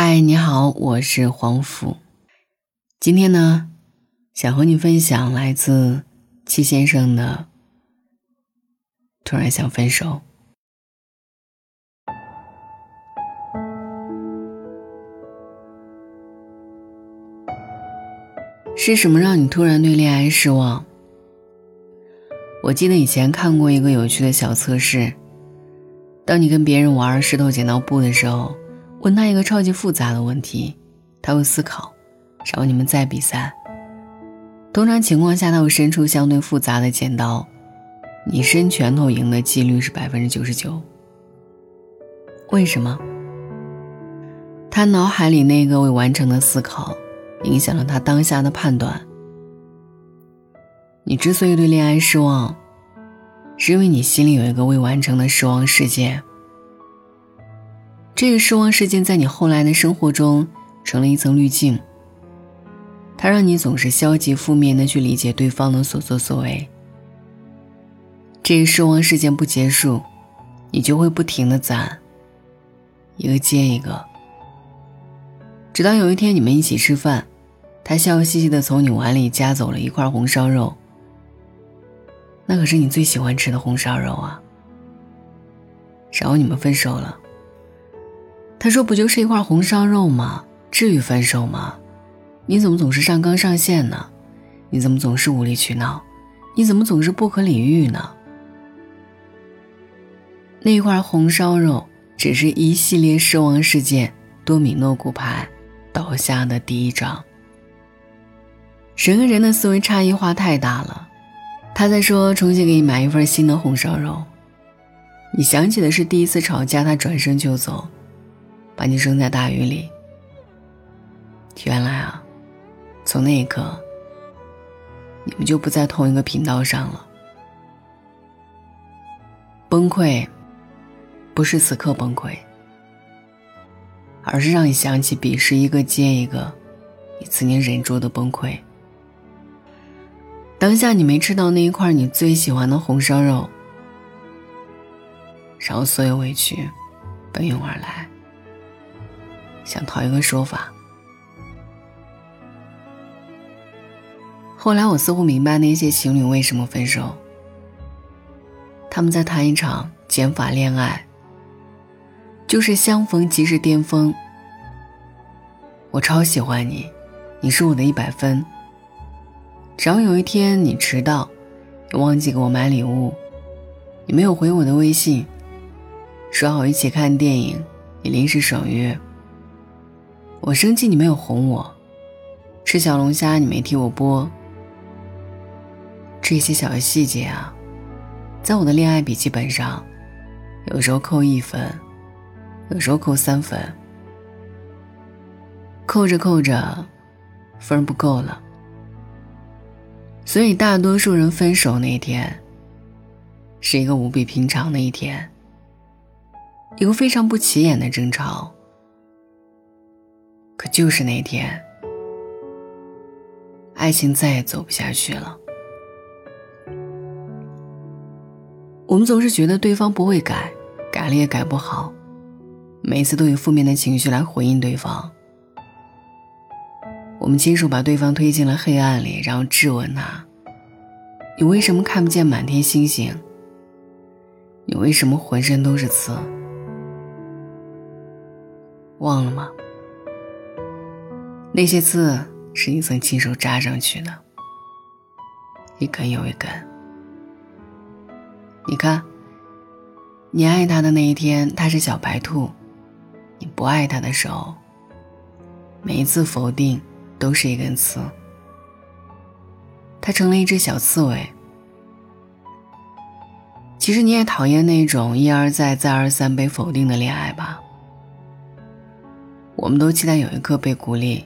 嗨，你好，我是黄甫。今天呢，想和你分享来自戚先生的《突然想分手》。是什么让你突然对恋爱失望？我记得以前看过一个有趣的小测试：当你跟别人玩石头剪刀布的时候。问他一个超级复杂的问题，他会思考，然后你们再比赛。通常情况下，他会伸出相对复杂的剪刀，你伸拳头赢的几率是百分之九十九。为什么？他脑海里那个未完成的思考，影响了他当下的判断。你之所以对恋爱失望，是因为你心里有一个未完成的失望事件。这个失望事件在你后来的生活中成了一层滤镜，它让你总是消极负面的去理解对方的所作所为。这个失望事件不结束，你就会不停的攒，一个接一个，直到有一天你们一起吃饭，他笑嘻嘻的从你碗里夹走了一块红烧肉，那可是你最喜欢吃的红烧肉啊，然后你们分手了。他说：“不就是一块红烧肉吗？至于分手吗？你怎么总是上纲上线呢？你怎么总是无理取闹？你怎么总是不可理喻呢？”那块红烧肉只是一系列失望事件多米诺骨牌倒下的第一章。人跟人的思维差异化太大了。他在说重新给你买一份新的红烧肉，你想起的是第一次吵架，他转身就走。把你扔在大雨里。原来啊，从那一刻，你们就不在同一个频道上了。崩溃，不是此刻崩溃，而是让你想起彼时一个接一个，你曾经忍住的崩溃。当下你没吃到那一块你最喜欢的红烧肉，然后所有委屈奔涌而来。想讨一个说法。后来我似乎明白那些情侣为什么分手。他们在谈一场减法恋爱，就是相逢即是巅峰。我超喜欢你，你是我的一百分。只要有一天你迟到，你忘记给我买礼物，你没有回我的微信，说好一起看电影，你临时爽约。我生气，你没有哄我；吃小龙虾，你没替我剥。这些小细节啊，在我的恋爱笔记本上，有时候扣一分，有时候扣三分。扣着扣着，分不够了。所以，大多数人分手那天，是一个无比平常的一天，一个非常不起眼的争吵。可就是那天，爱情再也走不下去了。我们总是觉得对方不会改，改了也改不好，每次都以负面的情绪来回应对方。我们亲手把对方推进了黑暗里，然后质问他：“你为什么看不见满天星星？你为什么浑身都是刺？忘了吗？”那些刺是你曾亲手扎上去的，一根又一根。你看，你爱他的那一天，他是小白兔；你不爱他的时候，每一次否定都是一根刺。他成了一只小刺猬。其实你也讨厌那种一而再、再而三被否定的恋爱吧？我们都期待有一刻被鼓励。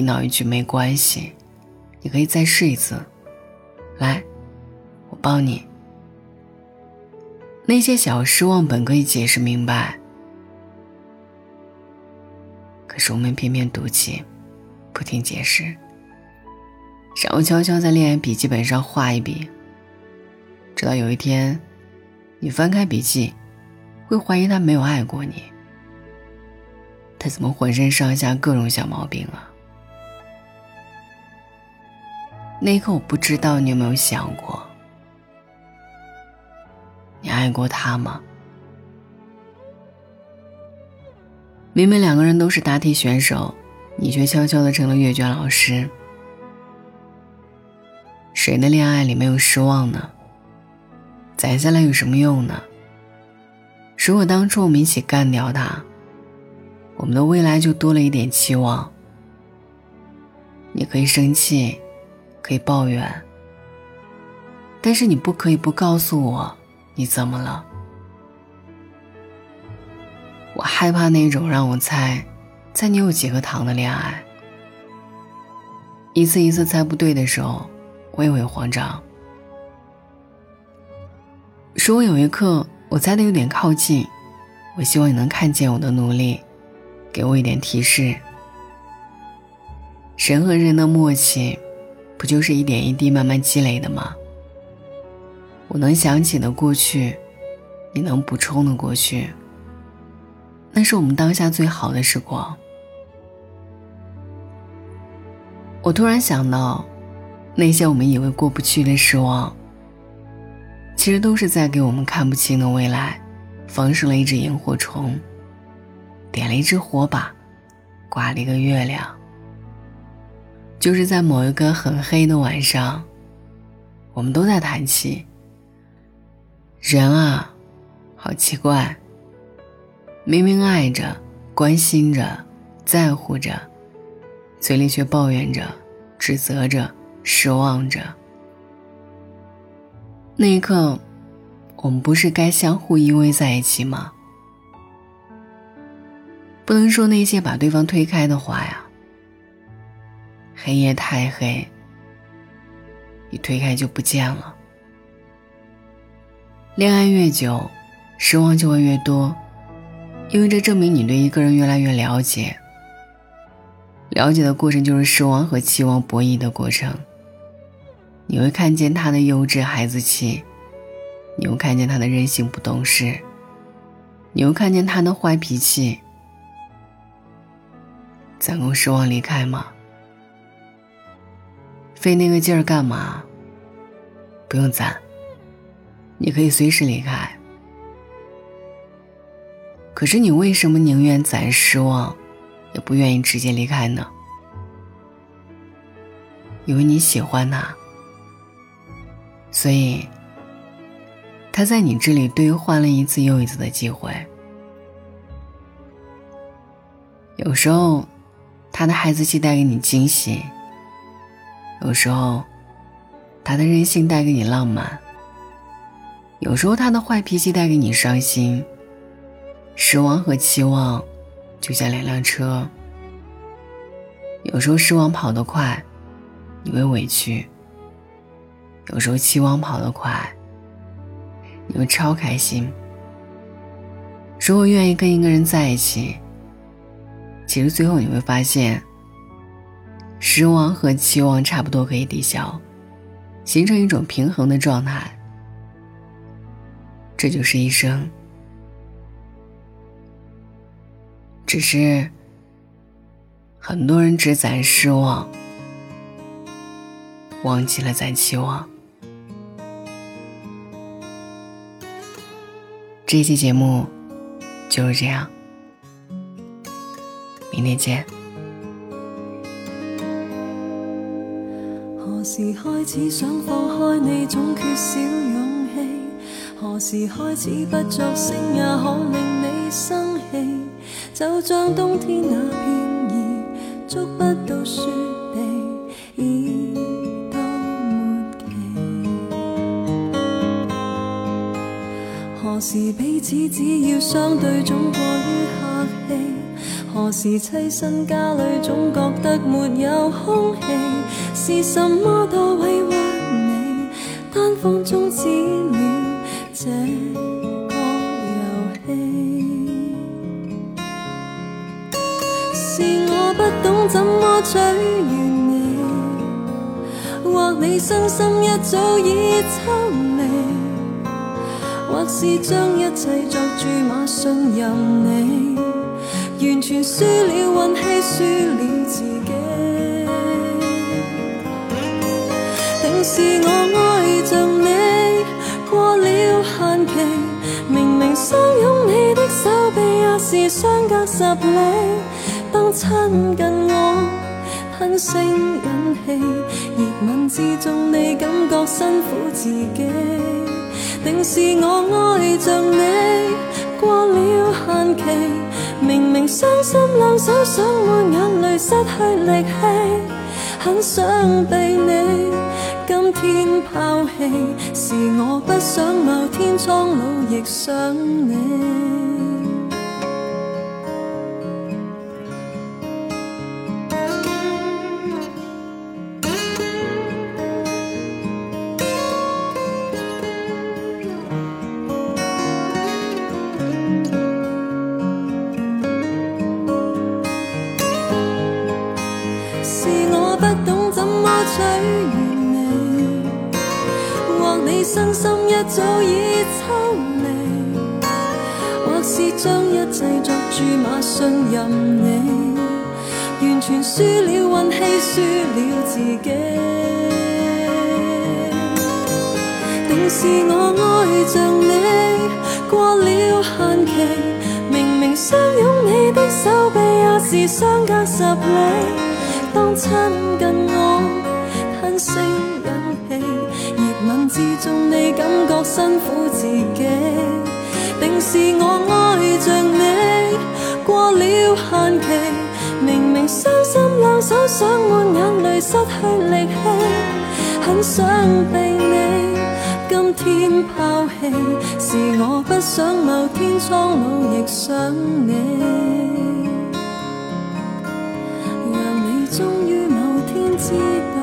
听到一句没关系，你可以再试一次。来，我帮你。那些小失望本可以解释明白，可是我们偏偏赌气，不听解释，然后悄悄在恋爱笔记本上画一笔。直到有一天，你翻开笔记，会怀疑他没有爱过你。他怎么浑身上下各种小毛病啊？那一刻，我不知道你有没有想过，你爱过他吗？明明两个人都是答题选手，你却悄悄的成了阅卷老师。谁的恋爱里没有失望呢？攒下来有什么用呢？如果当初我们一起干掉他，我们的未来就多了一点期望。你可以生气。可以抱怨，但是你不可以不告诉我你怎么了。我害怕那种让我猜，猜你有几个糖的恋爱。一次一次猜不对的时候，我也会慌张。如果有一刻我猜的有点靠近，我希望你能看见我的努力，给我一点提示。人和人的默契。不就是一点一滴慢慢积累的吗？我能想起的过去，你能补充的过去，那是我们当下最好的时光。我突然想到，那些我们以为过不去的失望，其实都是在给我们看不清的未来，放生了一只萤火虫，点了一支火把，挂了一个月亮。就是在某一个很黑的晚上，我们都在叹气。人啊，好奇怪。明明爱着、关心着、在乎着，嘴里却抱怨着、指责着、失望着。那一刻，我们不是该相互依偎在一起吗？不能说那些把对方推开的话呀。黑夜太黑，一推开就不见了。恋爱越久，失望就会越多，因为这证明你对一个人越来越了解。了解的过程就是失望和期望博弈的过程。你会看见他的幼稚孩子气，你又看见他的任性不懂事，你又看见他的坏脾气。攒够失望离开吗？费那个劲儿干嘛？不用攒，你可以随时离开。可是你为什么宁愿攒失望，也不愿意直接离开呢？因为你喜欢他，所以他在你这里兑换了一次又一次的机会。有时候，他的孩子气带给你惊喜。有时候，他的任性带给你浪漫；有时候，他的坏脾气带给你伤心。失望和期望，就像两辆车。有时候失望跑得快，你会委屈；有时候期望跑得快，你会超开心。如果愿意跟一个人在一起，其实最后你会发现。失望和期望差不多可以抵消，形成一种平衡的状态。这就是一生。只是很多人只攒失望，忘记了攒期望。这期节目就是这样，明天见。何时开始想放开你，总缺少勇气？何时开始不作声，也可令你生气？就像冬天那片叶，捉不到雪地，已到末期。何时彼此只要相对，总过于何时栖身家里，总觉得没有空气？是什么多委屈你？单方终止了这个游戏。是我不懂怎么取悦你，或你身心一早已抽离，或是将一切作注码信任你。完全输了运气，输了自己。定是我爱着你过了限期，明明相拥你的手臂也是相隔十里，当亲近我吞声忍气，热吻之中你感觉辛苦自己。定是我爱着你过了限期，明明伤心两手想抹眼泪，失去力气，很想被你今天抛弃。是我不想某天苍老亦想你。怎么取悦你，或你身心一早已抽离，或是将一切作注码信任你，完全输了运气，输了自己。定是我爱着你过了限期，明明相拥你的手臂也是相隔十里。当亲近我，吞声忍气，热吻之中你感觉辛苦自己。定是我爱着你过了限期，明明伤心两手想抹眼泪，失去力气，很想被你今天抛弃。是我不想某天苍老亦想你。终于某天知道。